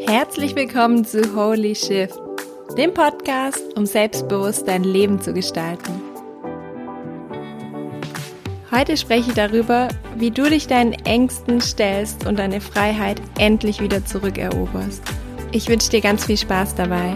Herzlich willkommen zu Holy Shift, dem Podcast, um selbstbewusst dein Leben zu gestalten. Heute spreche ich darüber, wie du dich deinen Ängsten stellst und deine Freiheit endlich wieder zurückeroberst. Ich wünsche dir ganz viel Spaß dabei.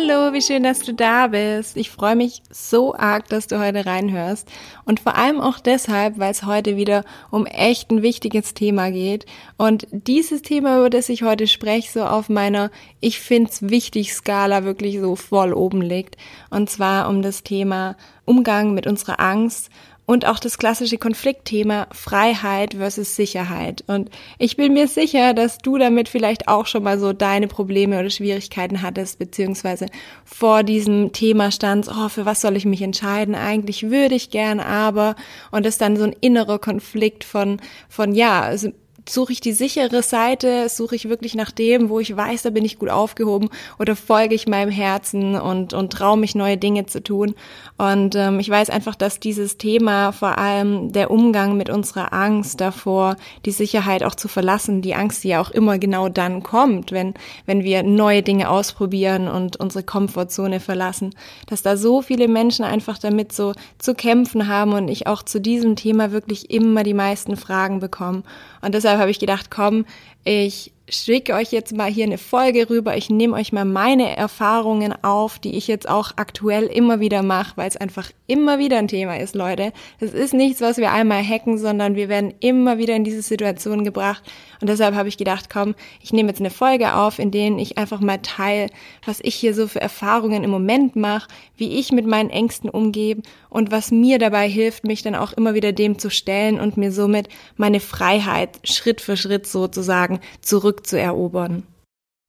Hallo, wie schön, dass du da bist. Ich freue mich so arg, dass du heute reinhörst. Und vor allem auch deshalb, weil es heute wieder um echt ein wichtiges Thema geht. Und dieses Thema, über das ich heute spreche, so auf meiner Ich find's wichtig Skala wirklich so voll oben liegt. Und zwar um das Thema Umgang mit unserer Angst und auch das klassische Konfliktthema Freiheit versus Sicherheit. Und ich bin mir sicher, dass du damit vielleicht auch schon mal so deine Probleme oder Schwierigkeiten hattest, beziehungsweise vor diesem Thema standst, oh, für was soll ich mich entscheiden? Eigentlich würde ich gern, aber, und das dann so ein innerer Konflikt von, von, ja, also suche ich die sichere Seite, suche ich wirklich nach dem, wo ich weiß, da bin ich gut aufgehoben oder folge ich meinem Herzen und, und traue mich neue Dinge zu tun. Und ähm, ich weiß einfach, dass dieses Thema, vor allem der Umgang mit unserer Angst davor, die Sicherheit auch zu verlassen, die Angst, die ja auch immer genau dann kommt, wenn, wenn wir neue Dinge ausprobieren und unsere Komfortzone verlassen, dass da so viele Menschen einfach damit so zu kämpfen haben und ich auch zu diesem Thema wirklich immer die meisten Fragen bekomme. Und deshalb habe ich gedacht, komm, ich schicke euch jetzt mal hier eine Folge rüber. Ich nehme euch mal meine Erfahrungen auf, die ich jetzt auch aktuell immer wieder mache, weil es einfach immer wieder ein Thema ist, Leute. Das ist nichts, was wir einmal hacken, sondern wir werden immer wieder in diese Situation gebracht. Und deshalb habe ich gedacht, komm, ich nehme jetzt eine Folge auf, in denen ich einfach mal teile, was ich hier so für Erfahrungen im Moment mache, wie ich mit meinen Ängsten umgehe und was mir dabei hilft, mich dann auch immer wieder dem zu stellen und mir somit meine Freiheit Schritt für Schritt sozusagen zurück zurückzuerobern.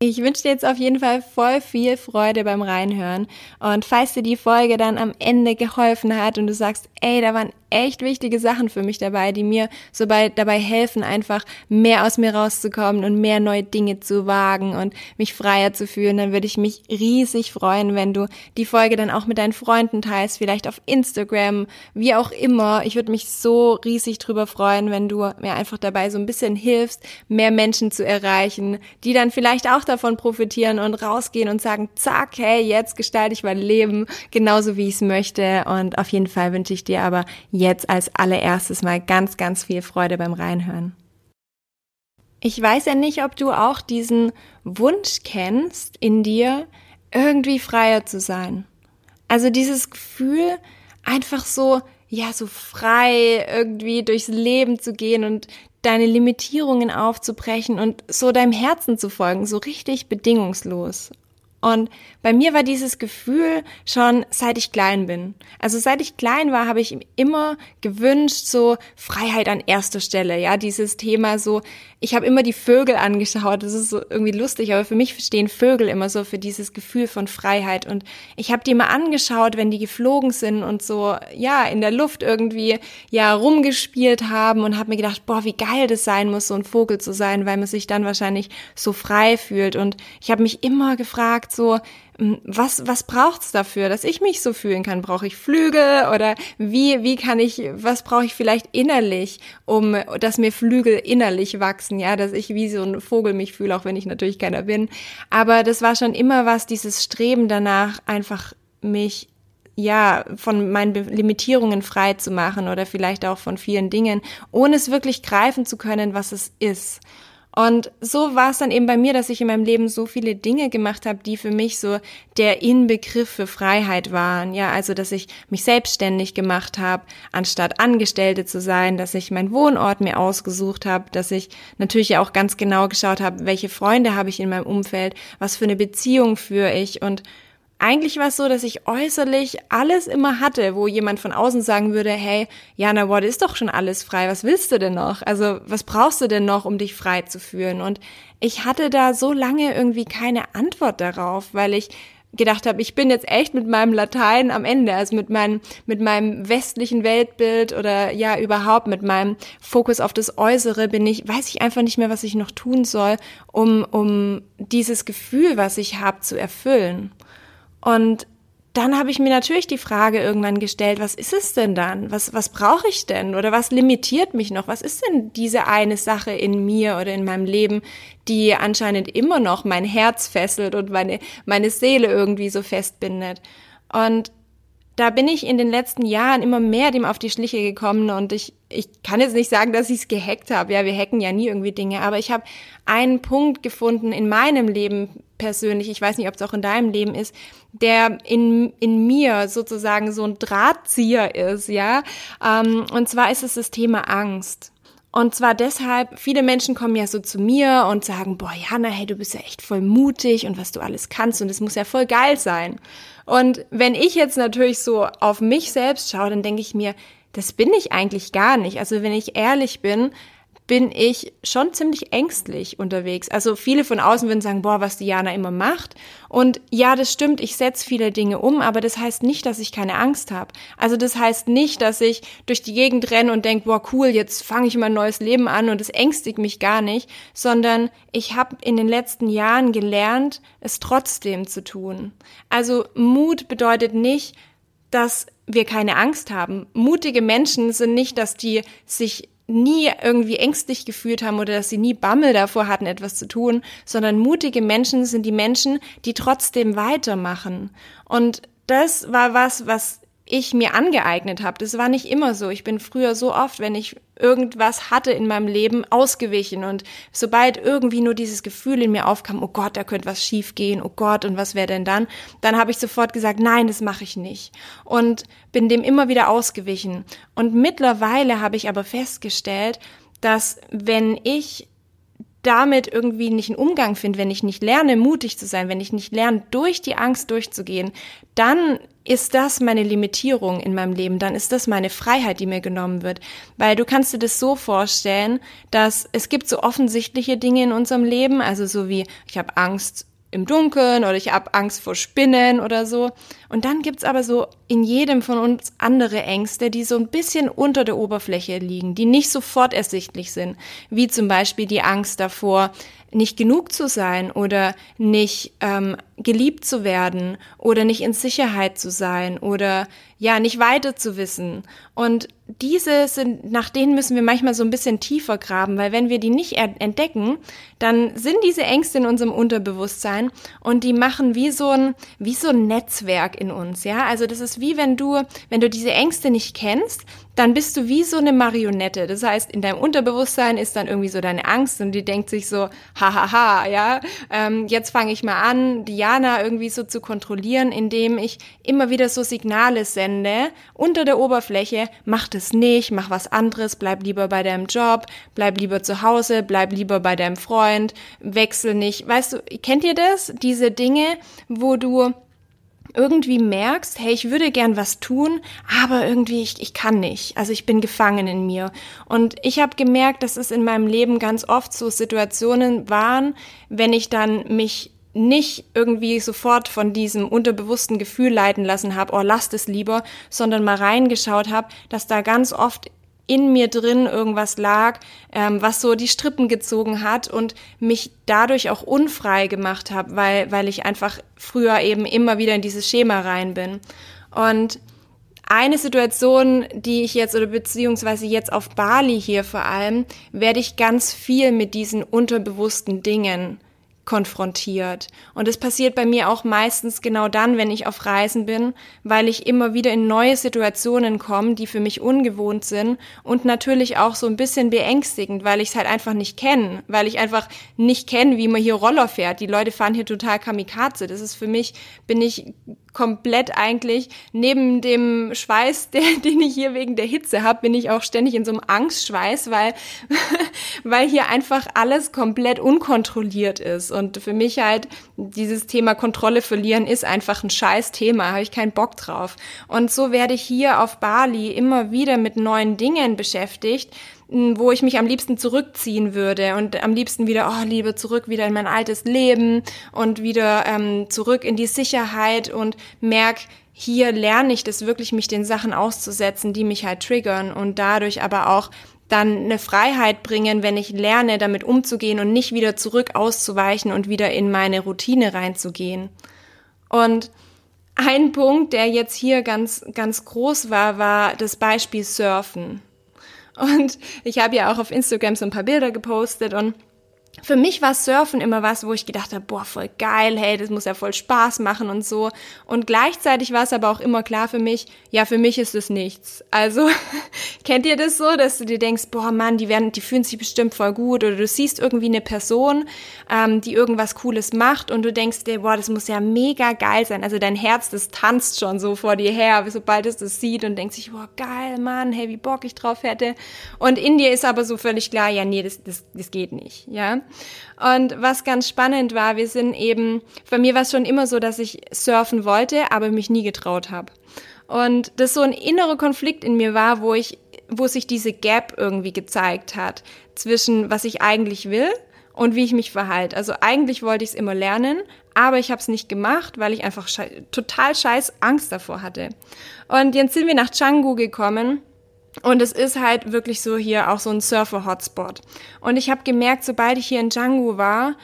Ich wünsche dir jetzt auf jeden Fall voll viel Freude beim Reinhören. Und falls dir die Folge dann am Ende geholfen hat und du sagst, ey, da waren echt wichtige Sachen für mich dabei, die mir so bei, dabei helfen, einfach mehr aus mir rauszukommen und mehr neue Dinge zu wagen und mich freier zu fühlen, dann würde ich mich riesig freuen, wenn du die Folge dann auch mit deinen Freunden teilst, vielleicht auf Instagram, wie auch immer. Ich würde mich so riesig drüber freuen, wenn du mir einfach dabei so ein bisschen hilfst, mehr Menschen zu erreichen, die dann vielleicht auch davon profitieren und rausgehen und sagen, zack, hey, jetzt gestalte ich mein Leben genauso, wie ich es möchte. Und auf jeden Fall wünsche ich dir aber jetzt als allererstes mal ganz, ganz viel Freude beim Reinhören. Ich weiß ja nicht, ob du auch diesen Wunsch kennst in dir, irgendwie freier zu sein. Also dieses Gefühl, einfach so, ja, so frei irgendwie durchs Leben zu gehen und deine Limitierungen aufzubrechen und so deinem Herzen zu folgen, so richtig bedingungslos. Und bei mir war dieses Gefühl schon seit ich klein bin. Also seit ich klein war, habe ich immer gewünscht, so Freiheit an erster Stelle. Ja, dieses Thema so, ich habe immer die Vögel angeschaut. Das ist so irgendwie lustig, aber für mich stehen Vögel immer so für dieses Gefühl von Freiheit. Und ich habe die immer angeschaut, wenn die geflogen sind und so, ja, in der Luft irgendwie, ja, rumgespielt haben und habe mir gedacht, boah, wie geil das sein muss, so ein Vogel zu sein, weil man sich dann wahrscheinlich so frei fühlt. Und ich habe mich immer gefragt, gefragt, so, hm, was, was braucht's dafür, dass ich mich so fühlen kann? Brauche ich Flügel oder wie, wie kann ich, was brauche ich vielleicht innerlich, um, dass mir Flügel innerlich wachsen, ja, dass ich wie so ein Vogel mich fühle, auch wenn ich natürlich keiner bin. Aber das war schon immer was, dieses Streben danach, einfach mich ja, von meinen Limitierungen frei zu machen oder vielleicht auch von vielen Dingen, ohne es wirklich greifen zu können, was es ist. Und so war es dann eben bei mir, dass ich in meinem Leben so viele Dinge gemacht habe, die für mich so der Inbegriff für Freiheit waren. Ja, also dass ich mich selbstständig gemacht habe, anstatt Angestellte zu sein, dass ich meinen Wohnort mir ausgesucht habe, dass ich natürlich auch ganz genau geschaut habe, welche Freunde habe ich in meinem Umfeld, was für eine Beziehung führe ich und eigentlich war es so, dass ich äußerlich alles immer hatte, wo jemand von außen sagen würde, hey, Jana, what ist doch schon alles frei, was willst du denn noch? Also, was brauchst du denn noch, um dich frei zu fühlen? Und ich hatte da so lange irgendwie keine Antwort darauf, weil ich gedacht habe, ich bin jetzt echt mit meinem Latein am Ende, also mit meinem, mit meinem westlichen Weltbild oder ja überhaupt mit meinem Fokus auf das Äußere bin ich, weiß ich einfach nicht mehr, was ich noch tun soll, um, um dieses Gefühl, was ich habe, zu erfüllen. Und dann habe ich mir natürlich die Frage irgendwann gestellt, was ist es denn dann? Was, was brauche ich denn? Oder was limitiert mich noch? Was ist denn diese eine Sache in mir oder in meinem Leben, die anscheinend immer noch mein Herz fesselt und meine, meine Seele irgendwie so festbindet? Und da bin ich in den letzten Jahren immer mehr dem auf die Schliche gekommen und ich, ich kann jetzt nicht sagen, dass ich es gehackt habe. Ja, wir hacken ja nie irgendwie Dinge, aber ich habe einen Punkt gefunden in meinem Leben persönlich, ich weiß nicht, ob es auch in deinem Leben ist, der in, in mir sozusagen so ein Drahtzieher ist, ja. Ähm, und zwar ist es das Thema Angst. Und zwar deshalb, viele Menschen kommen ja so zu mir und sagen, boah, Jana, hey, du bist ja echt voll mutig und was du alles kannst und es muss ja voll geil sein. Und wenn ich jetzt natürlich so auf mich selbst schaue, dann denke ich mir, das bin ich eigentlich gar nicht. Also wenn ich ehrlich bin, bin ich schon ziemlich ängstlich unterwegs. Also viele von außen würden sagen, boah, was Diana immer macht. Und ja, das stimmt, ich setze viele Dinge um, aber das heißt nicht, dass ich keine Angst habe. Also das heißt nicht, dass ich durch die Gegend renne und denke, boah, cool, jetzt fange ich mein neues Leben an und es ängstigt mich gar nicht, sondern ich habe in den letzten Jahren gelernt, es trotzdem zu tun. Also Mut bedeutet nicht, dass wir keine Angst haben. Mutige Menschen sind nicht, dass die sich nie irgendwie ängstlich gefühlt haben oder dass sie nie Bammel davor hatten, etwas zu tun, sondern mutige Menschen sind die Menschen, die trotzdem weitermachen. Und das war was, was ich mir angeeignet habe. Das war nicht immer so. Ich bin früher so oft, wenn ich irgendwas hatte in meinem Leben, ausgewichen. Und sobald irgendwie nur dieses Gefühl in mir aufkam, oh Gott, da könnte was schiefgehen, oh Gott, und was wäre denn dann? Dann habe ich sofort gesagt, nein, das mache ich nicht. Und bin dem immer wieder ausgewichen. Und mittlerweile habe ich aber festgestellt, dass wenn ich damit irgendwie nicht einen Umgang finde, wenn ich nicht lerne, mutig zu sein, wenn ich nicht lerne, durch die Angst durchzugehen, dann ist das meine Limitierung in meinem Leben, dann ist das meine Freiheit, die mir genommen wird. Weil du kannst dir das so vorstellen, dass es gibt so offensichtliche Dinge in unserem Leben, also so wie ich habe Angst im Dunkeln oder ich habe Angst vor Spinnen oder so. Und dann gibt's aber so in jedem von uns andere Ängste, die so ein bisschen unter der Oberfläche liegen, die nicht sofort ersichtlich sind, wie zum Beispiel die Angst davor, nicht genug zu sein oder nicht ähm, geliebt zu werden oder nicht in Sicherheit zu sein oder ja, nicht weiter zu wissen. Und diese sind, nach denen müssen wir manchmal so ein bisschen tiefer graben, weil wenn wir die nicht entdecken, dann sind diese Ängste in unserem Unterbewusstsein und die machen wie so ein, wie so ein Netzwerk in uns, ja. Also das ist wie wenn du, wenn du diese Ängste nicht kennst, dann bist du wie so eine Marionette. Das heißt, in deinem Unterbewusstsein ist dann irgendwie so deine Angst und die denkt sich so, hahaha, ja, ähm, jetzt fange ich mal an, Diana irgendwie so zu kontrollieren, indem ich immer wieder so Signale sende unter der Oberfläche, mach das nicht, mach was anderes, bleib lieber bei deinem Job, bleib lieber zu Hause, bleib lieber bei deinem Freund, wechsel nicht. Weißt du, kennt ihr das? Diese Dinge, wo du irgendwie merkst, hey, ich würde gern was tun, aber irgendwie ich, ich kann nicht. Also ich bin gefangen in mir. Und ich habe gemerkt, dass es in meinem Leben ganz oft so Situationen waren, wenn ich dann mich nicht irgendwie sofort von diesem unterbewussten Gefühl leiten lassen habe, oh, lasst es lieber, sondern mal reingeschaut habe, dass da ganz oft in mir drin irgendwas lag, ähm, was so die Strippen gezogen hat und mich dadurch auch unfrei gemacht habe, weil, weil ich einfach früher eben immer wieder in dieses Schema rein bin. Und eine Situation, die ich jetzt oder beziehungsweise jetzt auf Bali hier vor allem, werde ich ganz viel mit diesen unterbewussten Dingen konfrontiert. Und es passiert bei mir auch meistens genau dann, wenn ich auf Reisen bin, weil ich immer wieder in neue Situationen komme, die für mich ungewohnt sind und natürlich auch so ein bisschen beängstigend, weil ich es halt einfach nicht kenne, weil ich einfach nicht kenne, wie man hier Roller fährt. Die Leute fahren hier total Kamikaze. Das ist für mich, bin ich komplett eigentlich neben dem Schweiß, der, den ich hier wegen der Hitze habe, bin ich auch ständig in so einem Angstschweiß, weil, weil hier einfach alles komplett unkontrolliert ist. Und für mich halt dieses Thema Kontrolle verlieren ist einfach ein scheiß Thema, habe ich keinen Bock drauf. Und so werde ich hier auf Bali immer wieder mit neuen Dingen beschäftigt, wo ich mich am liebsten zurückziehen würde und am liebsten wieder, oh, lieber zurück wieder in mein altes Leben und wieder ähm, zurück in die Sicherheit und merk, hier lerne ich das wirklich, mich den Sachen auszusetzen, die mich halt triggern und dadurch aber auch dann eine Freiheit bringen, wenn ich lerne, damit umzugehen und nicht wieder zurück auszuweichen und wieder in meine Routine reinzugehen. Und ein Punkt, der jetzt hier ganz, ganz groß war, war das Beispiel Surfen. Und ich habe ja auch auf Instagram so ein paar Bilder gepostet und für mich war Surfen immer was, wo ich gedacht habe, boah, voll geil, hey, das muss ja voll Spaß machen und so. Und gleichzeitig war es aber auch immer klar für mich, ja, für mich ist es nichts. Also, kennt ihr das so, dass du dir denkst, boah, Mann, die werden, die fühlen sich bestimmt voll gut oder du siehst irgendwie eine Person, ähm, die irgendwas Cooles macht und du denkst dir, boah, das muss ja mega geil sein. Also dein Herz, das tanzt schon so vor dir her, sobald es das sieht und denkt sich, boah, geil, Mann, hey, wie Bock ich drauf hätte. Und in dir ist aber so völlig klar, ja, nee, das, das, das geht nicht, ja. Und was ganz spannend war, wir sind eben, bei mir war es schon immer so, dass ich surfen wollte, aber mich nie getraut habe. Und das so ein innerer Konflikt in mir war, wo ich, wo sich diese Gap irgendwie gezeigt hat zwischen was ich eigentlich will und wie ich mich verhalte. Also eigentlich wollte ich es immer lernen, aber ich habe es nicht gemacht, weil ich einfach schei total scheiß Angst davor hatte. Und jetzt sind wir nach Canggu gekommen und es ist halt wirklich so hier auch so ein Surfer-Hotspot. Und ich habe gemerkt, sobald ich hier in Django war,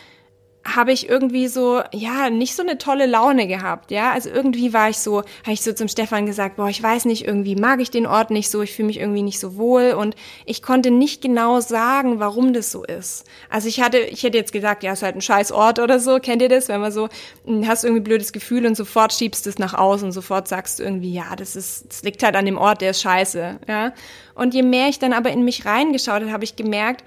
habe ich irgendwie so, ja, nicht so eine tolle Laune gehabt, ja. Also irgendwie war ich so, habe ich so zum Stefan gesagt, boah, ich weiß nicht, irgendwie mag ich den Ort nicht so, ich fühle mich irgendwie nicht so wohl und ich konnte nicht genau sagen, warum das so ist. Also ich hatte, ich hätte jetzt gesagt, ja, ist halt ein scheiß Ort oder so, kennt ihr das, wenn man so, hm, hast irgendwie blödes Gefühl und sofort schiebst es nach außen und sofort sagst du irgendwie, ja, das ist, das liegt halt an dem Ort, der ist scheiße, ja. Und je mehr ich dann aber in mich reingeschaut habe, habe ich gemerkt,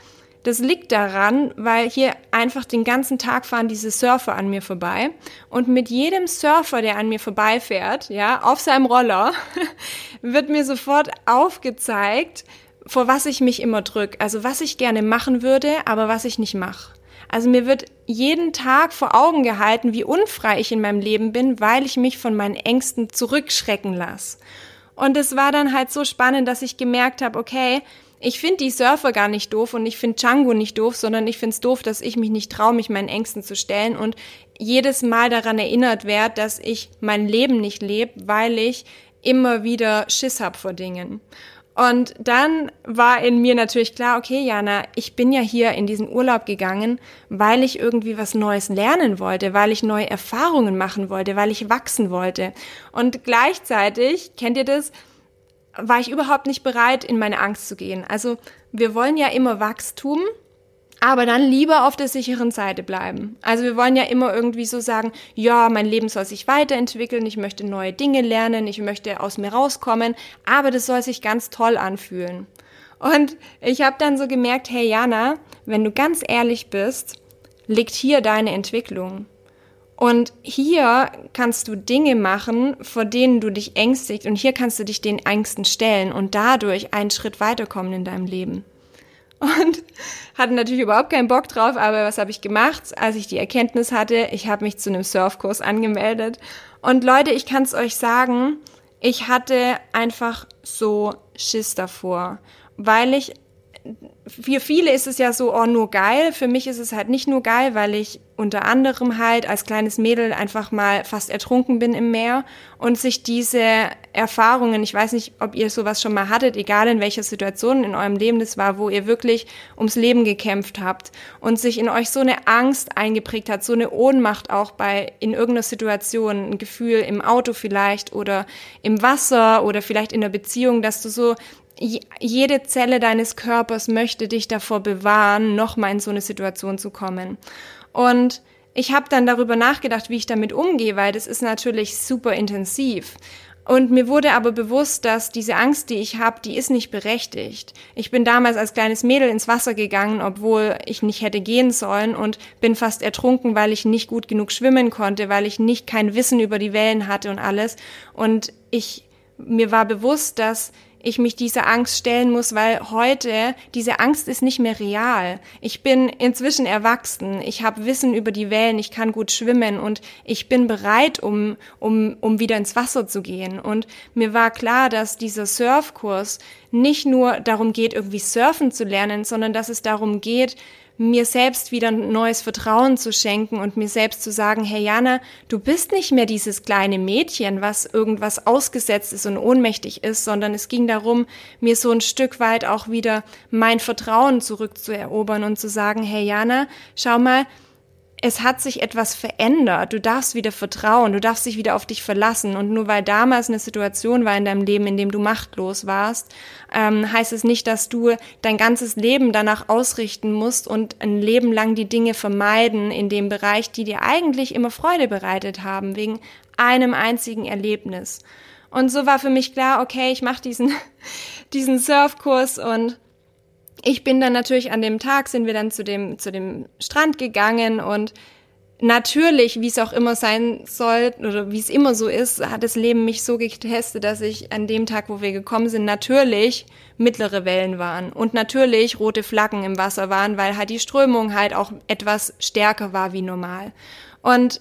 das liegt daran, weil hier einfach den ganzen Tag fahren diese Surfer an mir vorbei und mit jedem Surfer, der an mir vorbeifährt, ja, auf seinem Roller, wird mir sofort aufgezeigt, vor was ich mich immer drück, also was ich gerne machen würde, aber was ich nicht mache. Also mir wird jeden Tag vor Augen gehalten, wie unfrei ich in meinem Leben bin, weil ich mich von meinen Ängsten zurückschrecken lasse. Und es war dann halt so spannend, dass ich gemerkt habe, okay, ich finde die Surfer gar nicht doof und ich finde Django nicht doof, sondern ich finde es doof, dass ich mich nicht traue, mich meinen Ängsten zu stellen und jedes Mal daran erinnert werde, dass ich mein Leben nicht lebe, weil ich immer wieder Schiss hab vor Dingen. Und dann war in mir natürlich klar, okay, Jana, ich bin ja hier in diesen Urlaub gegangen, weil ich irgendwie was Neues lernen wollte, weil ich neue Erfahrungen machen wollte, weil ich wachsen wollte. Und gleichzeitig, kennt ihr das, war ich überhaupt nicht bereit, in meine Angst zu gehen. Also wir wollen ja immer Wachstum, aber dann lieber auf der sicheren Seite bleiben. Also wir wollen ja immer irgendwie so sagen, ja, mein Leben soll sich weiterentwickeln, ich möchte neue Dinge lernen, ich möchte aus mir rauskommen, aber das soll sich ganz toll anfühlen. Und ich habe dann so gemerkt, hey Jana, wenn du ganz ehrlich bist, liegt hier deine Entwicklung. Und hier kannst du Dinge machen, vor denen du dich ängstigst und hier kannst du dich den Ängsten stellen und dadurch einen Schritt weiterkommen in deinem Leben. Und hatte natürlich überhaupt keinen Bock drauf, aber was habe ich gemacht, als ich die Erkenntnis hatte? Ich habe mich zu einem Surfkurs angemeldet. Und Leute, ich kann es euch sagen, ich hatte einfach so Schiss davor, weil ich für viele ist es ja so, oh, nur geil. Für mich ist es halt nicht nur geil, weil ich unter anderem halt als kleines Mädel einfach mal fast ertrunken bin im Meer und sich diese Erfahrungen, ich weiß nicht, ob ihr sowas schon mal hattet, egal in welcher Situation in eurem Leben das war, wo ihr wirklich ums Leben gekämpft habt und sich in euch so eine Angst eingeprägt hat, so eine Ohnmacht auch bei in irgendeiner Situation, ein Gefühl im Auto vielleicht oder im Wasser oder vielleicht in der Beziehung, dass du so jede Zelle deines Körpers möchte dich davor bewahren, nochmal in so eine Situation zu kommen. Und ich habe dann darüber nachgedacht, wie ich damit umgehe, weil das ist natürlich super intensiv. Und mir wurde aber bewusst, dass diese Angst, die ich habe, die ist nicht berechtigt. Ich bin damals als kleines Mädel ins Wasser gegangen, obwohl ich nicht hätte gehen sollen und bin fast ertrunken, weil ich nicht gut genug schwimmen konnte, weil ich nicht kein Wissen über die Wellen hatte und alles. Und ich mir war bewusst, dass ich mich dieser Angst stellen muss, weil heute diese Angst ist nicht mehr real. Ich bin inzwischen erwachsen, ich habe Wissen über die Wellen, ich kann gut schwimmen und ich bin bereit, um, um, um wieder ins Wasser zu gehen. Und mir war klar, dass dieser Surfkurs nicht nur darum geht, irgendwie surfen zu lernen, sondern dass es darum geht, mir selbst wieder neues Vertrauen zu schenken und mir selbst zu sagen, hey Jana, du bist nicht mehr dieses kleine Mädchen, was irgendwas ausgesetzt ist und ohnmächtig ist, sondern es ging darum, mir so ein Stück weit auch wieder mein Vertrauen zurückzuerobern und zu sagen, hey Jana, schau mal, es hat sich etwas verändert. Du darfst wieder vertrauen, du darfst dich wieder auf dich verlassen. Und nur weil damals eine Situation war in deinem Leben, in dem du machtlos warst, ähm, heißt es nicht, dass du dein ganzes Leben danach ausrichten musst und ein Leben lang die Dinge vermeiden in dem Bereich, die dir eigentlich immer Freude bereitet haben, wegen einem einzigen Erlebnis. Und so war für mich klar, okay, ich mache diesen, diesen Surfkurs und ich bin dann natürlich an dem Tag sind wir dann zu dem, zu dem Strand gegangen und natürlich, wie es auch immer sein soll oder wie es immer so ist, hat das Leben mich so getestet, dass ich an dem Tag, wo wir gekommen sind, natürlich mittlere Wellen waren und natürlich rote Flaggen im Wasser waren, weil halt die Strömung halt auch etwas stärker war wie normal. Und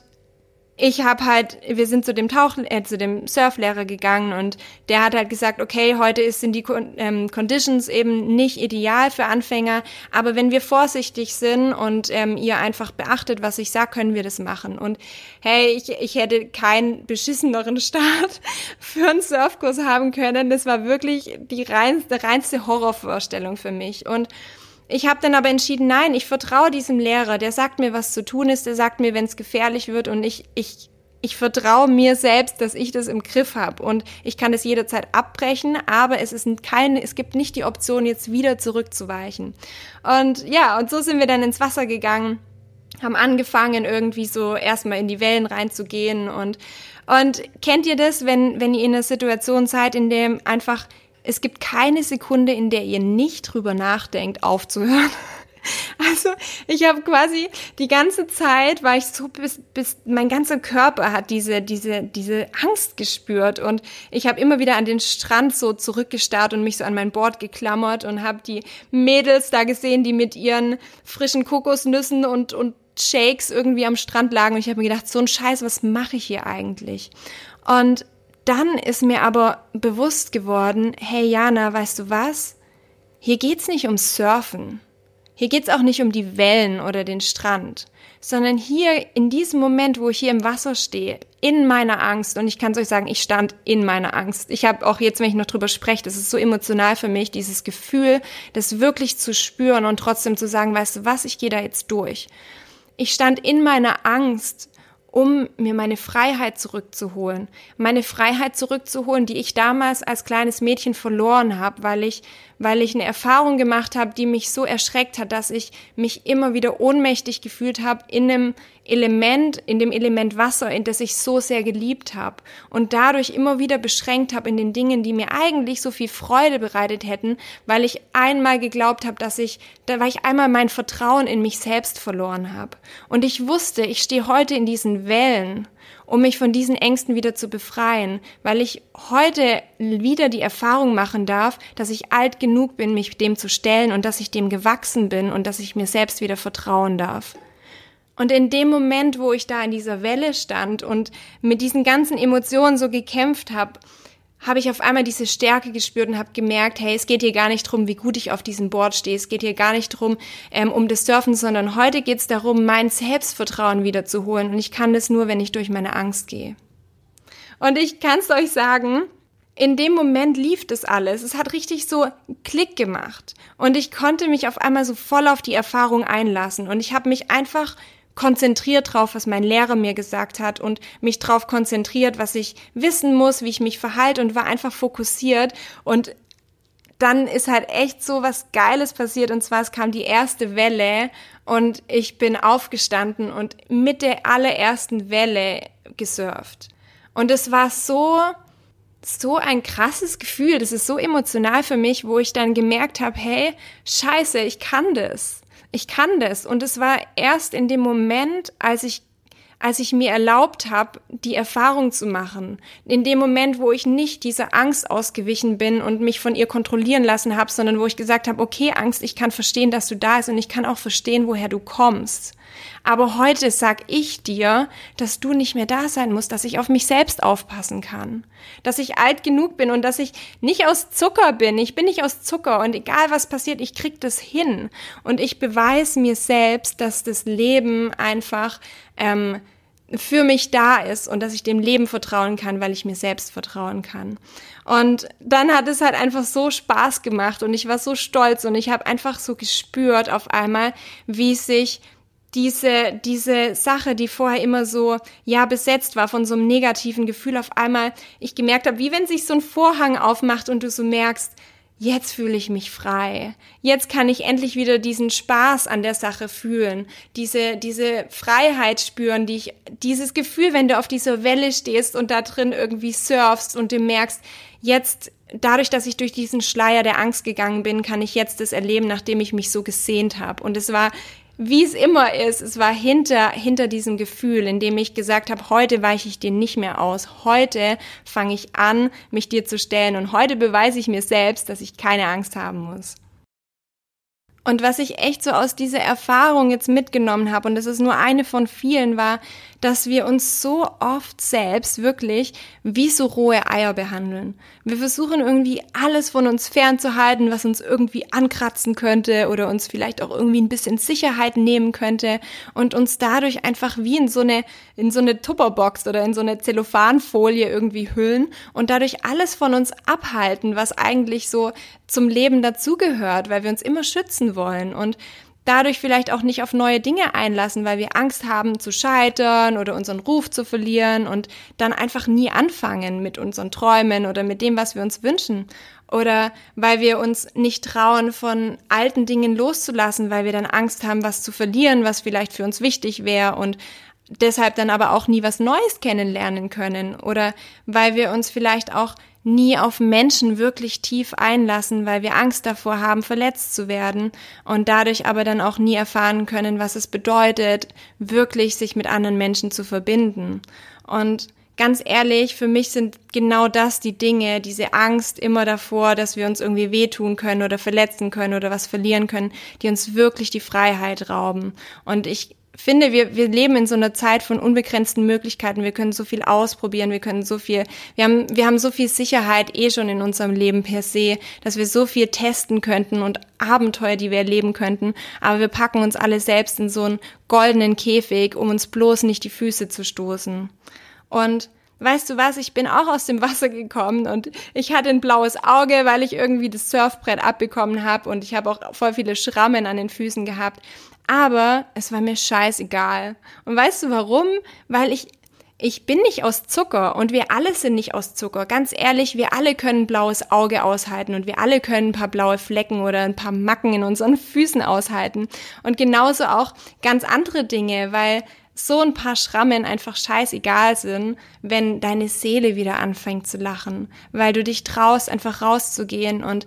ich habe halt, wir sind zu dem Tauch, äh, zu dem Surflehrer gegangen und der hat halt gesagt, okay, heute ist, sind die ähm, Conditions eben nicht ideal für Anfänger, aber wenn wir vorsichtig sind und ähm, ihr einfach beachtet, was ich sag, können wir das machen. Und hey, ich, ich hätte keinen beschisseneren Start für einen Surfkurs haben können. Das war wirklich die reinste, reinste Horrorvorstellung für mich. Und ich habe dann aber entschieden, nein, ich vertraue diesem Lehrer, der sagt mir, was zu tun ist, der sagt mir, wenn es gefährlich wird. Und ich, ich, ich vertraue mir selbst, dass ich das im Griff habe und ich kann das jederzeit abbrechen, aber es ist keine, es gibt nicht die Option, jetzt wieder zurückzuweichen. Und ja, und so sind wir dann ins Wasser gegangen, haben angefangen, irgendwie so erstmal in die Wellen reinzugehen. Und und kennt ihr das, wenn, wenn ihr in einer Situation seid, in dem einfach es gibt keine Sekunde, in der ihr nicht drüber nachdenkt, aufzuhören. Also ich habe quasi die ganze Zeit war ich so bis bis mein ganzer Körper hat diese diese diese Angst gespürt und ich habe immer wieder an den Strand so zurückgestarrt und mich so an mein Board geklammert und habe die Mädels da gesehen, die mit ihren frischen Kokosnüssen und und Shakes irgendwie am Strand lagen und ich habe mir gedacht, so ein Scheiß, was mache ich hier eigentlich? Und dann ist mir aber bewusst geworden, hey Jana, weißt du was? Hier geht's nicht ums Surfen. Hier geht's auch nicht um die Wellen oder den Strand, sondern hier in diesem Moment, wo ich hier im Wasser stehe, in meiner Angst, und ich kann es euch sagen, ich stand in meiner Angst. Ich habe auch jetzt, wenn ich noch drüber spreche, das ist so emotional für mich, dieses Gefühl, das wirklich zu spüren und trotzdem zu sagen, weißt du was, ich gehe da jetzt durch. Ich stand in meiner Angst um mir meine Freiheit zurückzuholen. Meine Freiheit zurückzuholen, die ich damals als kleines Mädchen verloren habe, weil ich weil ich eine Erfahrung gemacht habe, die mich so erschreckt hat, dass ich mich immer wieder ohnmächtig gefühlt habe in einem Element, in dem Element Wasser, in das ich so sehr geliebt habe und dadurch immer wieder beschränkt habe in den Dingen, die mir eigentlich so viel Freude bereitet hätten, weil ich einmal geglaubt habe, dass ich, da weil ich einmal mein Vertrauen in mich selbst verloren habe. Und ich wusste, ich stehe heute in diesen Wellen um mich von diesen Ängsten wieder zu befreien, weil ich heute wieder die Erfahrung machen darf, dass ich alt genug bin, mich dem zu stellen und dass ich dem gewachsen bin und dass ich mir selbst wieder vertrauen darf. Und in dem Moment, wo ich da in dieser Welle stand und mit diesen ganzen Emotionen so gekämpft habe, habe ich auf einmal diese Stärke gespürt und habe gemerkt, hey, es geht hier gar nicht drum, wie gut ich auf diesem Board stehe. Es geht hier gar nicht drum, ähm, um das Surfen, sondern heute geht es darum, mein Selbstvertrauen wiederzuholen. Und ich kann das nur, wenn ich durch meine Angst gehe. Und ich kann es euch sagen, in dem Moment lief das alles. Es hat richtig so Klick gemacht. Und ich konnte mich auf einmal so voll auf die Erfahrung einlassen. Und ich habe mich einfach konzentriert drauf, was mein Lehrer mir gesagt hat und mich drauf konzentriert, was ich wissen muss, wie ich mich verhalte und war einfach fokussiert. Und dann ist halt echt so was Geiles passiert. Und zwar es kam die erste Welle und ich bin aufgestanden und mit der allerersten Welle gesurft. Und es war so, so ein krasses Gefühl, das ist so emotional für mich, wo ich dann gemerkt habe, hey, scheiße, ich kann das ich kann das. Und es war erst in dem Moment, als ich als ich mir erlaubt habe, die Erfahrung zu machen. In dem Moment, wo ich nicht dieser Angst ausgewichen bin und mich von ihr kontrollieren lassen habe, sondern wo ich gesagt habe, okay, Angst, ich kann verstehen, dass du da bist und ich kann auch verstehen, woher du kommst. Aber heute sag ich dir, dass du nicht mehr da sein musst, dass ich auf mich selbst aufpassen kann, dass ich alt genug bin und dass ich nicht aus Zucker bin. Ich bin nicht aus Zucker und egal was passiert, ich krieg das hin und ich beweise mir selbst, dass das Leben einfach ähm, für mich da ist und dass ich dem Leben vertrauen kann, weil ich mir selbst vertrauen kann. Und dann hat es halt einfach so Spaß gemacht und ich war so stolz und ich habe einfach so gespürt auf einmal, wie sich diese, diese Sache, die vorher immer so, ja, besetzt war von so einem negativen Gefühl, auf einmal ich gemerkt habe, wie wenn sich so ein Vorhang aufmacht und du so merkst, jetzt fühle ich mich frei. Jetzt kann ich endlich wieder diesen Spaß an der Sache fühlen, diese, diese Freiheit spüren, die ich, dieses Gefühl, wenn du auf dieser Welle stehst und da drin irgendwie surfst und du merkst, jetzt, dadurch, dass ich durch diesen Schleier der Angst gegangen bin, kann ich jetzt das erleben, nachdem ich mich so gesehnt habe. Und es war wie es immer ist, es war hinter, hinter diesem Gefühl, in dem ich gesagt habe, heute weiche ich dir nicht mehr aus. Heute fange ich an, mich dir zu stellen und heute beweise ich mir selbst, dass ich keine Angst haben muss. Und was ich echt so aus dieser Erfahrung jetzt mitgenommen habe, und das ist nur eine von vielen, war, dass wir uns so oft selbst wirklich wie so rohe Eier behandeln. Wir versuchen irgendwie alles von uns fernzuhalten, was uns irgendwie ankratzen könnte oder uns vielleicht auch irgendwie ein bisschen Sicherheit nehmen könnte und uns dadurch einfach wie in so eine, in so eine Tupperbox oder in so eine Zellophanfolie irgendwie hüllen und dadurch alles von uns abhalten, was eigentlich so zum Leben dazugehört, weil wir uns immer schützen wollen und dadurch vielleicht auch nicht auf neue Dinge einlassen, weil wir Angst haben zu scheitern oder unseren Ruf zu verlieren und dann einfach nie anfangen mit unseren Träumen oder mit dem, was wir uns wünschen. Oder weil wir uns nicht trauen, von alten Dingen loszulassen, weil wir dann Angst haben, was zu verlieren, was vielleicht für uns wichtig wäre und deshalb dann aber auch nie was Neues kennenlernen können. Oder weil wir uns vielleicht auch nie auf Menschen wirklich tief einlassen, weil wir Angst davor haben, verletzt zu werden und dadurch aber dann auch nie erfahren können, was es bedeutet, wirklich sich mit anderen Menschen zu verbinden. Und ganz ehrlich, für mich sind genau das die Dinge, diese Angst immer davor, dass wir uns irgendwie wehtun können oder verletzen können oder was verlieren können, die uns wirklich die Freiheit rauben. Und ich finde, wir, wir leben in so einer Zeit von unbegrenzten Möglichkeiten. Wir können so viel ausprobieren, wir können so viel, wir haben, wir haben so viel Sicherheit eh schon in unserem Leben per se, dass wir so viel testen könnten und Abenteuer, die wir erleben könnten. Aber wir packen uns alle selbst in so einen goldenen Käfig, um uns bloß nicht die Füße zu stoßen. Und Weißt du was, ich bin auch aus dem Wasser gekommen und ich hatte ein blaues Auge, weil ich irgendwie das Surfbrett abbekommen habe und ich habe auch voll viele Schrammen an den Füßen gehabt. Aber es war mir scheißegal. Und weißt du warum? Weil ich ich bin nicht aus Zucker und wir alle sind nicht aus Zucker. Ganz ehrlich, wir alle können blaues Auge aushalten und wir alle können ein paar blaue Flecken oder ein paar Macken in unseren Füßen aushalten. Und genauso auch ganz andere Dinge, weil so ein paar Schrammen einfach scheißegal sind, wenn deine Seele wieder anfängt zu lachen, weil du dich traust, einfach rauszugehen und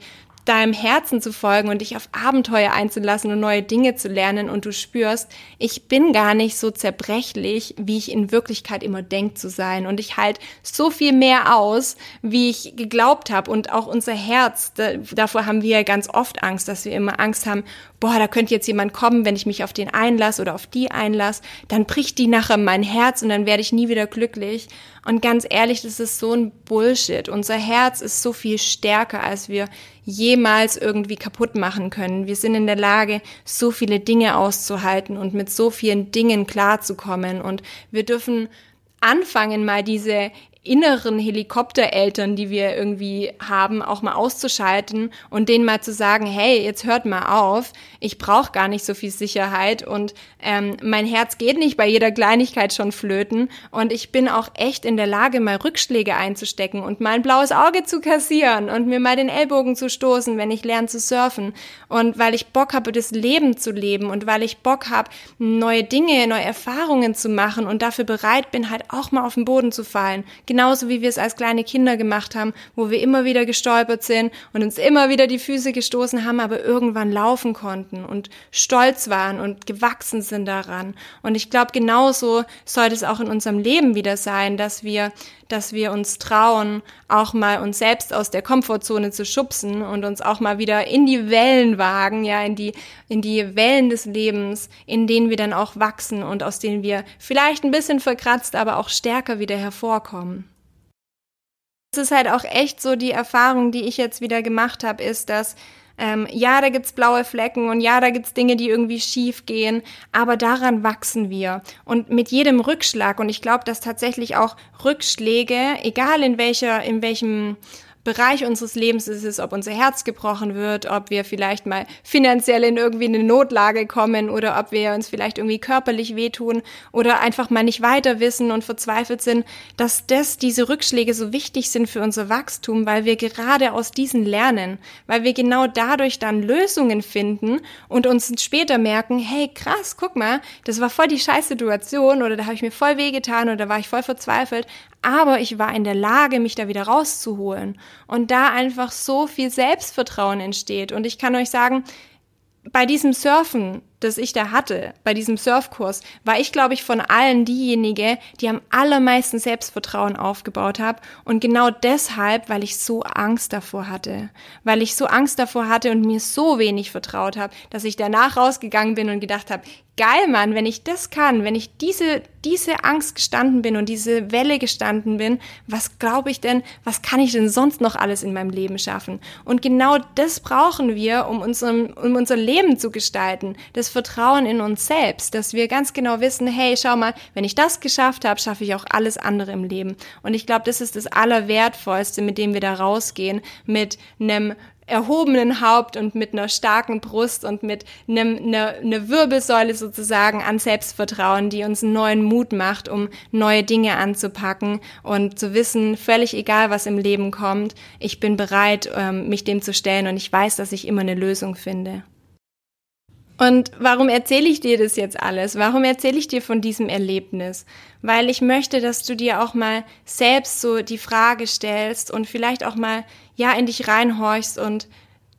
deinem Herzen zu folgen und dich auf Abenteuer einzulassen und neue Dinge zu lernen und du spürst, ich bin gar nicht so zerbrechlich, wie ich in Wirklichkeit immer denkt zu sein und ich halt so viel mehr aus, wie ich geglaubt habe und auch unser Herz, da, davor haben wir ja ganz oft Angst, dass wir immer Angst haben, boah, da könnte jetzt jemand kommen, wenn ich mich auf den einlasse oder auf die einlasse, dann bricht die nachher mein Herz und dann werde ich nie wieder glücklich. Und ganz ehrlich, das ist so ein Bullshit. Unser Herz ist so viel stärker, als wir jemals irgendwie kaputt machen können. Wir sind in der Lage, so viele Dinge auszuhalten und mit so vielen Dingen klarzukommen. Und wir dürfen anfangen, mal diese inneren Helikoptereltern, die wir irgendwie haben, auch mal auszuschalten und denen mal zu sagen, hey, jetzt hört mal auf, ich brauche gar nicht so viel Sicherheit und ähm, mein Herz geht nicht bei jeder Kleinigkeit schon flöten und ich bin auch echt in der Lage, mal Rückschläge einzustecken und mal ein blaues Auge zu kassieren und mir mal den Ellbogen zu stoßen, wenn ich lerne zu surfen. Und weil ich Bock habe, das Leben zu leben und weil ich Bock habe, neue Dinge, neue Erfahrungen zu machen und dafür bereit bin, halt auch mal auf den Boden zu fallen genauso wie wir es als kleine Kinder gemacht haben, wo wir immer wieder gestolpert sind und uns immer wieder die Füße gestoßen haben, aber irgendwann laufen konnten und stolz waren und gewachsen sind daran. Und ich glaube, genauso sollte es auch in unserem Leben wieder sein, dass wir dass wir uns trauen, auch mal uns selbst aus der Komfortzone zu schubsen und uns auch mal wieder in die Wellen wagen, ja, in die, in die Wellen des Lebens, in denen wir dann auch wachsen und aus denen wir vielleicht ein bisschen verkratzt, aber auch stärker wieder hervorkommen. Es ist halt auch echt so die Erfahrung, die ich jetzt wieder gemacht habe, ist, dass ähm, ja, da gibt's blaue Flecken und ja, da gibt's Dinge, die irgendwie schief gehen, aber daran wachsen wir. Und mit jedem Rückschlag, und ich glaube, dass tatsächlich auch Rückschläge, egal in welcher, in welchem Bereich unseres Lebens ist es, ob unser Herz gebrochen wird, ob wir vielleicht mal finanziell in irgendwie eine Notlage kommen oder ob wir uns vielleicht irgendwie körperlich wehtun oder einfach mal nicht weiter wissen und verzweifelt sind, dass das, diese Rückschläge so wichtig sind für unser Wachstum, weil wir gerade aus diesen lernen, weil wir genau dadurch dann Lösungen finden und uns später merken, hey krass, guck mal, das war voll die Scheißsituation oder da habe ich mir voll wehgetan oder da war ich voll verzweifelt, aber ich war in der Lage, mich da wieder rauszuholen. Und da einfach so viel Selbstvertrauen entsteht. Und ich kann euch sagen, bei diesem Surfen, das ich da hatte, bei diesem Surfkurs, war ich, glaube ich, von allen diejenige, die am allermeisten Selbstvertrauen aufgebaut habe. Und genau deshalb, weil ich so Angst davor hatte. Weil ich so Angst davor hatte und mir so wenig vertraut habe, dass ich danach rausgegangen bin und gedacht habe, geil, Mann, wenn ich das kann, wenn ich diese, diese Angst gestanden bin und diese Welle gestanden bin, was glaube ich denn, was kann ich denn sonst noch alles in meinem Leben schaffen? Und genau das brauchen wir, um, unserem, um unser Leben zu gestalten. Das Vertrauen in uns selbst, dass wir ganz genau wissen, hey, schau mal, wenn ich das geschafft habe, schaffe ich auch alles andere im Leben. Und ich glaube, das ist das Allerwertvollste, mit dem wir da rausgehen, mit einem erhobenen Haupt und mit einer starken Brust und mit einem, einer, einer Wirbelsäule sozusagen an Selbstvertrauen, die uns einen neuen Mut macht, um neue Dinge anzupacken und zu wissen, völlig egal, was im Leben kommt, ich bin bereit, ähm, mich dem zu stellen und ich weiß, dass ich immer eine Lösung finde. Und warum erzähle ich dir das jetzt alles? Warum erzähle ich dir von diesem Erlebnis? Weil ich möchte, dass du dir auch mal selbst so die Frage stellst und vielleicht auch mal ja in dich reinhorchst und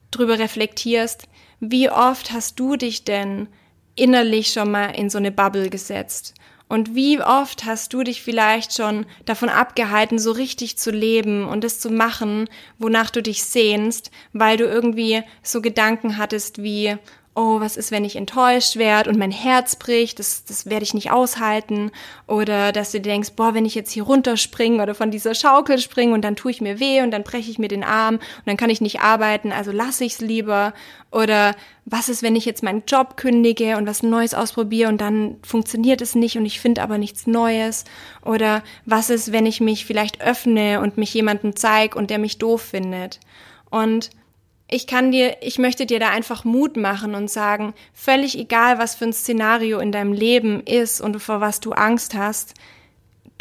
drüber reflektierst, wie oft hast du dich denn innerlich schon mal in so eine Bubble gesetzt? Und wie oft hast du dich vielleicht schon davon abgehalten, so richtig zu leben und es zu machen, wonach du dich sehnst, weil du irgendwie so Gedanken hattest wie, oh, was ist, wenn ich enttäuscht werde und mein Herz bricht, das, das werde ich nicht aushalten. Oder dass du denkst, boah, wenn ich jetzt hier runterspringe oder von dieser Schaukel springe und dann tue ich mir weh und dann breche ich mir den Arm und dann kann ich nicht arbeiten, also lasse ich es lieber. Oder was ist, wenn ich jetzt meinen Job kündige und was Neues ausprobiere und dann funktioniert es nicht und ich finde aber nichts Neues? Oder was ist, wenn ich mich vielleicht öffne und mich jemandem zeige und der mich doof findet? Und ich kann dir, ich möchte dir da einfach Mut machen und sagen, völlig egal, was für ein Szenario in deinem Leben ist und vor was du Angst hast,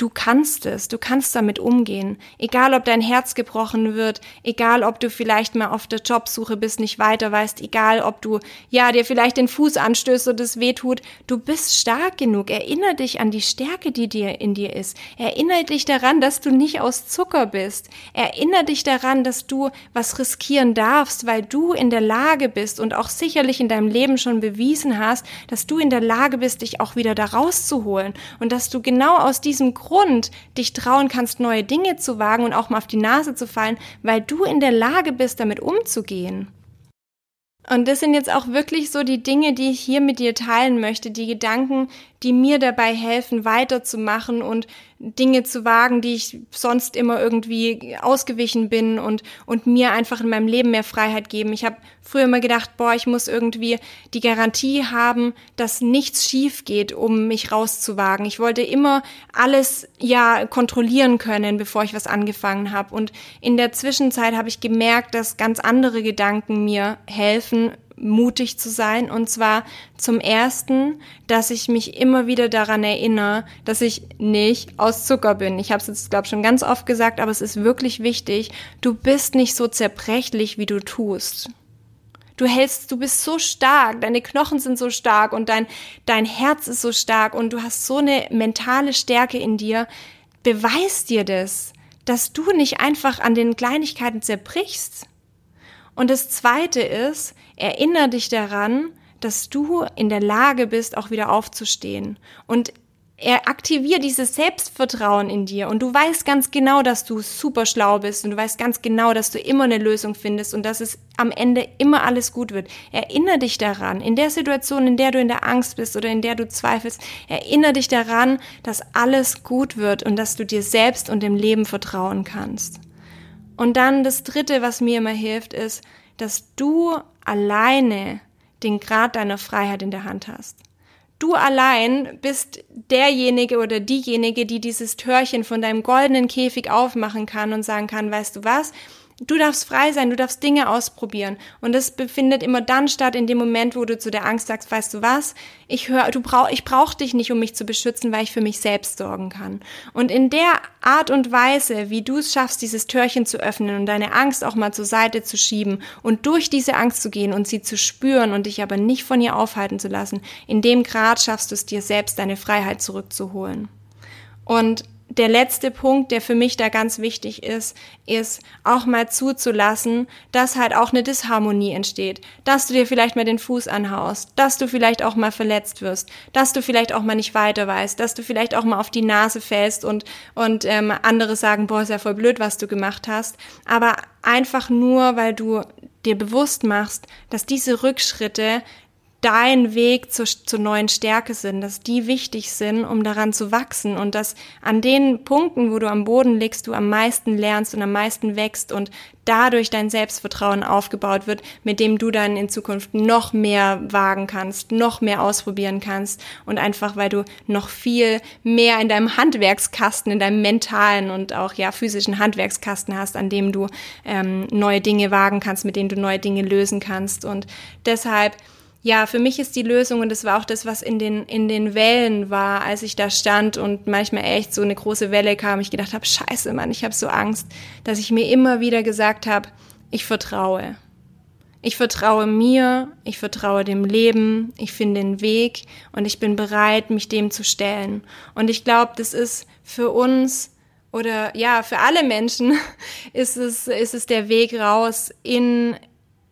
Du kannst es, du kannst damit umgehen. Egal, ob dein Herz gebrochen wird, egal, ob du vielleicht mal auf der Jobsuche bist, nicht weiter weißt, egal, ob du, ja, dir vielleicht den Fuß anstößt und es weh tut, du bist stark genug. Erinner dich an die Stärke, die dir in dir ist. Erinner dich daran, dass du nicht aus Zucker bist. Erinner dich daran, dass du was riskieren darfst, weil du in der Lage bist und auch sicherlich in deinem Leben schon bewiesen hast, dass du in der Lage bist, dich auch wieder da rauszuholen und dass du genau aus diesem Grund Grund dich trauen kannst, neue Dinge zu wagen und auch mal auf die Nase zu fallen, weil du in der Lage bist, damit umzugehen. Und das sind jetzt auch wirklich so die Dinge, die ich hier mit dir teilen möchte, die Gedanken, die mir dabei helfen, weiterzumachen und Dinge zu wagen, die ich sonst immer irgendwie ausgewichen bin und, und mir einfach in meinem Leben mehr Freiheit geben. Ich habe früher immer gedacht, boah, ich muss irgendwie die Garantie haben, dass nichts schief geht, um mich rauszuwagen. Ich wollte immer alles ja kontrollieren können, bevor ich was angefangen habe. Und in der Zwischenzeit habe ich gemerkt, dass ganz andere Gedanken mir helfen, mutig zu sein. Und zwar zum ersten, dass ich mich immer wieder daran erinnere, dass ich nicht aus Zucker bin. Ich habe es jetzt, glaube ich, schon ganz oft gesagt, aber es ist wirklich wichtig. Du bist nicht so zerbrechlich, wie du tust. Du hältst, du bist so stark, deine Knochen sind so stark und dein, dein Herz ist so stark und du hast so eine mentale Stärke in dir, beweis dir das, dass du nicht einfach an den Kleinigkeiten zerbrichst. Und das zweite ist, erinnere dich daran, dass du in der Lage bist, auch wieder aufzustehen. Und er aktiviert dieses Selbstvertrauen in dir und du weißt ganz genau, dass du super schlau bist und du weißt ganz genau, dass du immer eine Lösung findest und dass es am Ende immer alles gut wird. Erinnere dich daran, in der Situation, in der du in der Angst bist oder in der du zweifelst, erinnere dich daran, dass alles gut wird und dass du dir selbst und dem Leben vertrauen kannst. Und dann das dritte, was mir immer hilft, ist, dass du alleine den Grad deiner Freiheit in der Hand hast. Du allein bist derjenige oder diejenige, die dieses Türchen von deinem goldenen Käfig aufmachen kann und sagen kann, weißt du was, Du darfst frei sein, du darfst Dinge ausprobieren. Und das befindet immer dann statt, in dem Moment, wo du zu der Angst sagst, weißt du was, ich höre, du brauch, ich brauche dich nicht, um mich zu beschützen, weil ich für mich selbst sorgen kann. Und in der Art und Weise, wie du es schaffst, dieses Türchen zu öffnen und deine Angst auch mal zur Seite zu schieben und durch diese Angst zu gehen und sie zu spüren und dich aber nicht von ihr aufhalten zu lassen, in dem Grad schaffst du es dir selbst, deine Freiheit zurückzuholen. Und der letzte Punkt, der für mich da ganz wichtig ist, ist auch mal zuzulassen, dass halt auch eine Disharmonie entsteht, dass du dir vielleicht mal den Fuß anhaust, dass du vielleicht auch mal verletzt wirst, dass du vielleicht auch mal nicht weiter weißt, dass du vielleicht auch mal auf die Nase fällst und und ähm, andere sagen, boah, ist ja voll blöd, was du gemacht hast, aber einfach nur, weil du dir bewusst machst, dass diese Rückschritte dein Weg zur, zur neuen Stärke sind, dass die wichtig sind, um daran zu wachsen und dass an den Punkten, wo du am Boden liegst, du am meisten lernst und am meisten wächst und dadurch dein Selbstvertrauen aufgebaut wird, mit dem du dann in Zukunft noch mehr wagen kannst, noch mehr ausprobieren kannst und einfach, weil du noch viel mehr in deinem Handwerkskasten, in deinem mentalen und auch ja physischen Handwerkskasten hast, an dem du ähm, neue Dinge wagen kannst, mit denen du neue Dinge lösen kannst und deshalb ja, für mich ist die Lösung, und das war auch das, was in den, in den Wellen war, als ich da stand und manchmal echt so eine große Welle kam, ich gedacht habe, scheiße, Mann, ich habe so Angst, dass ich mir immer wieder gesagt habe, ich vertraue. Ich vertraue mir, ich vertraue dem Leben, ich finde den Weg und ich bin bereit, mich dem zu stellen. Und ich glaube, das ist für uns oder ja, für alle Menschen ist es, ist es der Weg raus in,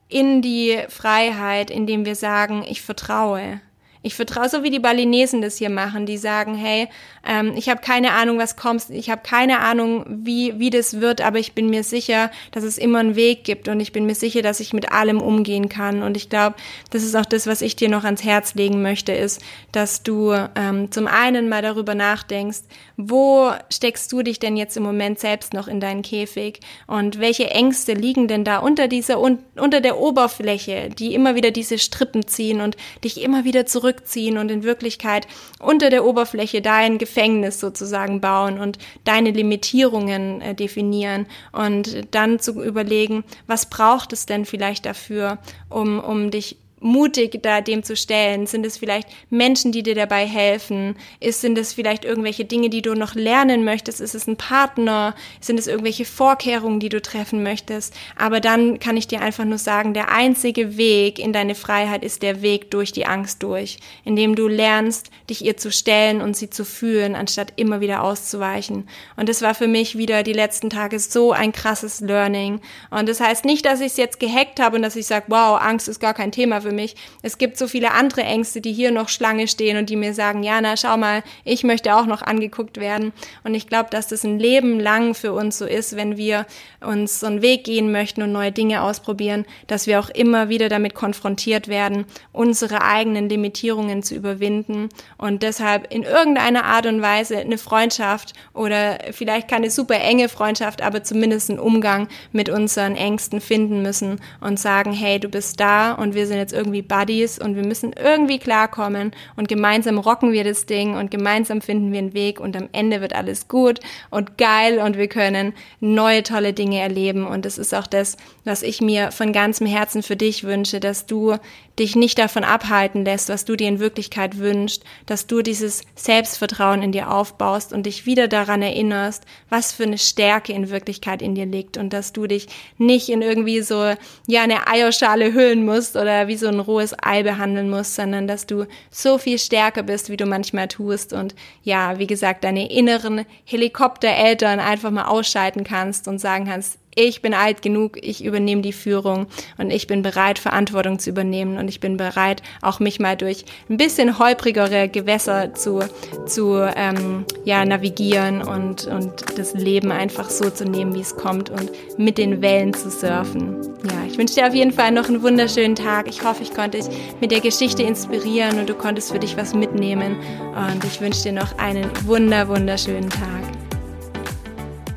in die Freiheit, indem wir sagen, ich vertraue. Ich vertraue, so wie die Balinesen das hier machen, die sagen, hey, ähm, ich habe keine Ahnung, was kommt, ich habe keine Ahnung, wie, wie das wird, aber ich bin mir sicher, dass es immer einen Weg gibt und ich bin mir sicher, dass ich mit allem umgehen kann. Und ich glaube, das ist auch das, was ich dir noch ans Herz legen möchte, ist, dass du ähm, zum einen mal darüber nachdenkst, wo steckst du dich denn jetzt im Moment selbst noch in deinen Käfig und welche Ängste liegen denn da unter dieser, un, unter der Oberfläche, die immer wieder diese Strippen ziehen und dich immer wieder zurückziehen und in Wirklichkeit unter der Oberfläche dein Gefängnis sozusagen bauen und deine Limitierungen äh, definieren und dann zu überlegen, was braucht es denn vielleicht dafür, um, um dich mutig da dem zu stellen? Sind es vielleicht Menschen, die dir dabei helfen? Ist, sind es vielleicht irgendwelche Dinge, die du noch lernen möchtest? Ist es ein Partner? Sind es irgendwelche Vorkehrungen, die du treffen möchtest? Aber dann kann ich dir einfach nur sagen, der einzige Weg in deine Freiheit ist der Weg durch die Angst durch, indem du lernst, dich ihr zu stellen und sie zu fühlen, anstatt immer wieder auszuweichen. Und das war für mich wieder die letzten Tage so ein krasses Learning. Und das heißt nicht, dass ich es jetzt gehackt habe und dass ich sage, wow, Angst ist gar kein Thema für mich. Es gibt so viele andere Ängste, die hier noch Schlange stehen und die mir sagen, Jana, schau mal, ich möchte auch noch angeguckt werden. Und ich glaube, dass das ein Leben lang für uns so ist, wenn wir uns so einen Weg gehen möchten und neue Dinge ausprobieren, dass wir auch immer wieder damit konfrontiert werden, unsere eigenen Limitierungen zu überwinden und deshalb in irgendeiner Art und Weise eine Freundschaft oder vielleicht keine super enge Freundschaft, aber zumindest einen Umgang mit unseren Ängsten finden müssen und sagen, hey, du bist da und wir sind jetzt irgendwie Buddies und wir müssen irgendwie klarkommen und gemeinsam rocken wir das Ding und gemeinsam finden wir einen Weg und am Ende wird alles gut und geil und wir können neue tolle Dinge erleben. Und das ist auch das, was ich mir von ganzem Herzen für dich wünsche, dass du dich nicht davon abhalten lässt, was du dir in Wirklichkeit wünschst, dass du dieses Selbstvertrauen in dir aufbaust und dich wieder daran erinnerst, was für eine Stärke in Wirklichkeit in dir liegt und dass du dich nicht in irgendwie so, ja, eine Eierschale hüllen musst oder wie so so ein rohes Ei behandeln musst, sondern dass du so viel stärker bist, wie du manchmal tust und ja, wie gesagt, deine inneren Helikoptereltern einfach mal ausschalten kannst und sagen kannst, ich bin alt genug, ich übernehme die Führung und ich bin bereit, Verantwortung zu übernehmen und ich bin bereit, auch mich mal durch ein bisschen holprigere Gewässer zu, zu ähm, ja, navigieren und, und das Leben einfach so zu nehmen, wie es kommt und mit den Wellen zu surfen. Ja, ich wünsche dir auf jeden Fall noch einen wunderschönen Tag. Ich hoffe, ich konnte dich mit der Geschichte inspirieren und du konntest für dich was mitnehmen und ich wünsche dir noch einen wunder, wunderschönen Tag.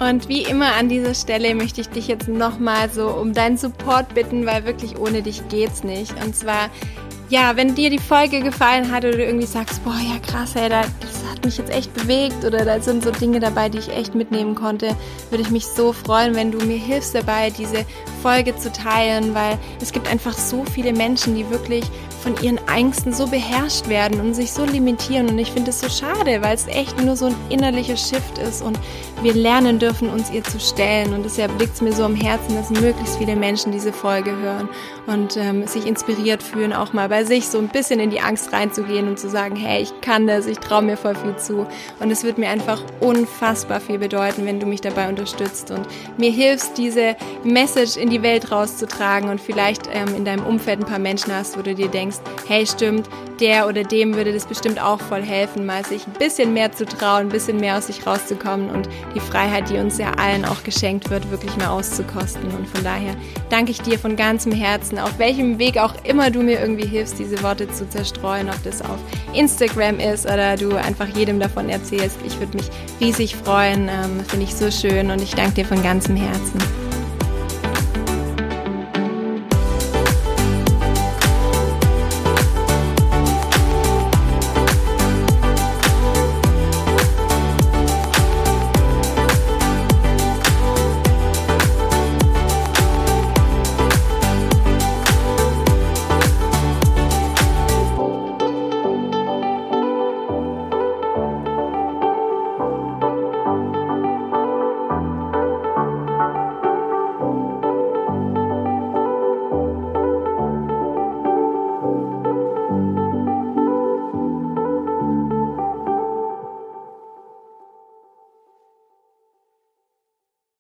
Und wie immer an dieser Stelle möchte ich dich jetzt nochmal so um deinen Support bitten, weil wirklich ohne dich geht's nicht. Und zwar, ja, wenn dir die Folge gefallen hat oder du irgendwie sagst, boah, ja krass, ey, das hat mich jetzt echt bewegt oder da sind so Dinge dabei, die ich echt mitnehmen konnte, würde ich mich so freuen, wenn du mir hilfst dabei, diese Folge zu teilen, weil es gibt einfach so viele Menschen, die wirklich von ihren Ängsten so beherrscht werden und sich so limitieren. Und ich finde es so schade, weil es echt nur so ein innerlicher Shift ist und wir lernen dürfen, uns ihr zu stellen. Und deshalb liegt es mir so am Herzen, dass möglichst viele Menschen diese Folge hören und ähm, sich inspiriert fühlen, auch mal bei sich so ein bisschen in die Angst reinzugehen und zu sagen, hey, ich kann das, ich traue mir voll viel zu. Und es wird mir einfach unfassbar viel bedeuten, wenn du mich dabei unterstützt und mir hilfst, diese Message in die Welt rauszutragen und vielleicht ähm, in deinem Umfeld ein paar Menschen hast, wo du dir denkst, hey, stimmt, der oder dem würde das bestimmt auch voll helfen, mal sich ein bisschen mehr zu trauen, ein bisschen mehr aus sich rauszukommen und die Freiheit, die uns ja allen auch geschenkt wird, wirklich mal auszukosten. Und von daher danke ich dir von ganzem Herzen, auf welchem Weg auch immer du mir irgendwie hilfst, diese Worte zu zerstreuen, ob das auf Instagram ist oder du einfach jedem davon erzählst. Ich würde mich riesig freuen, ähm, finde ich so schön und ich danke dir von ganzem Herzen.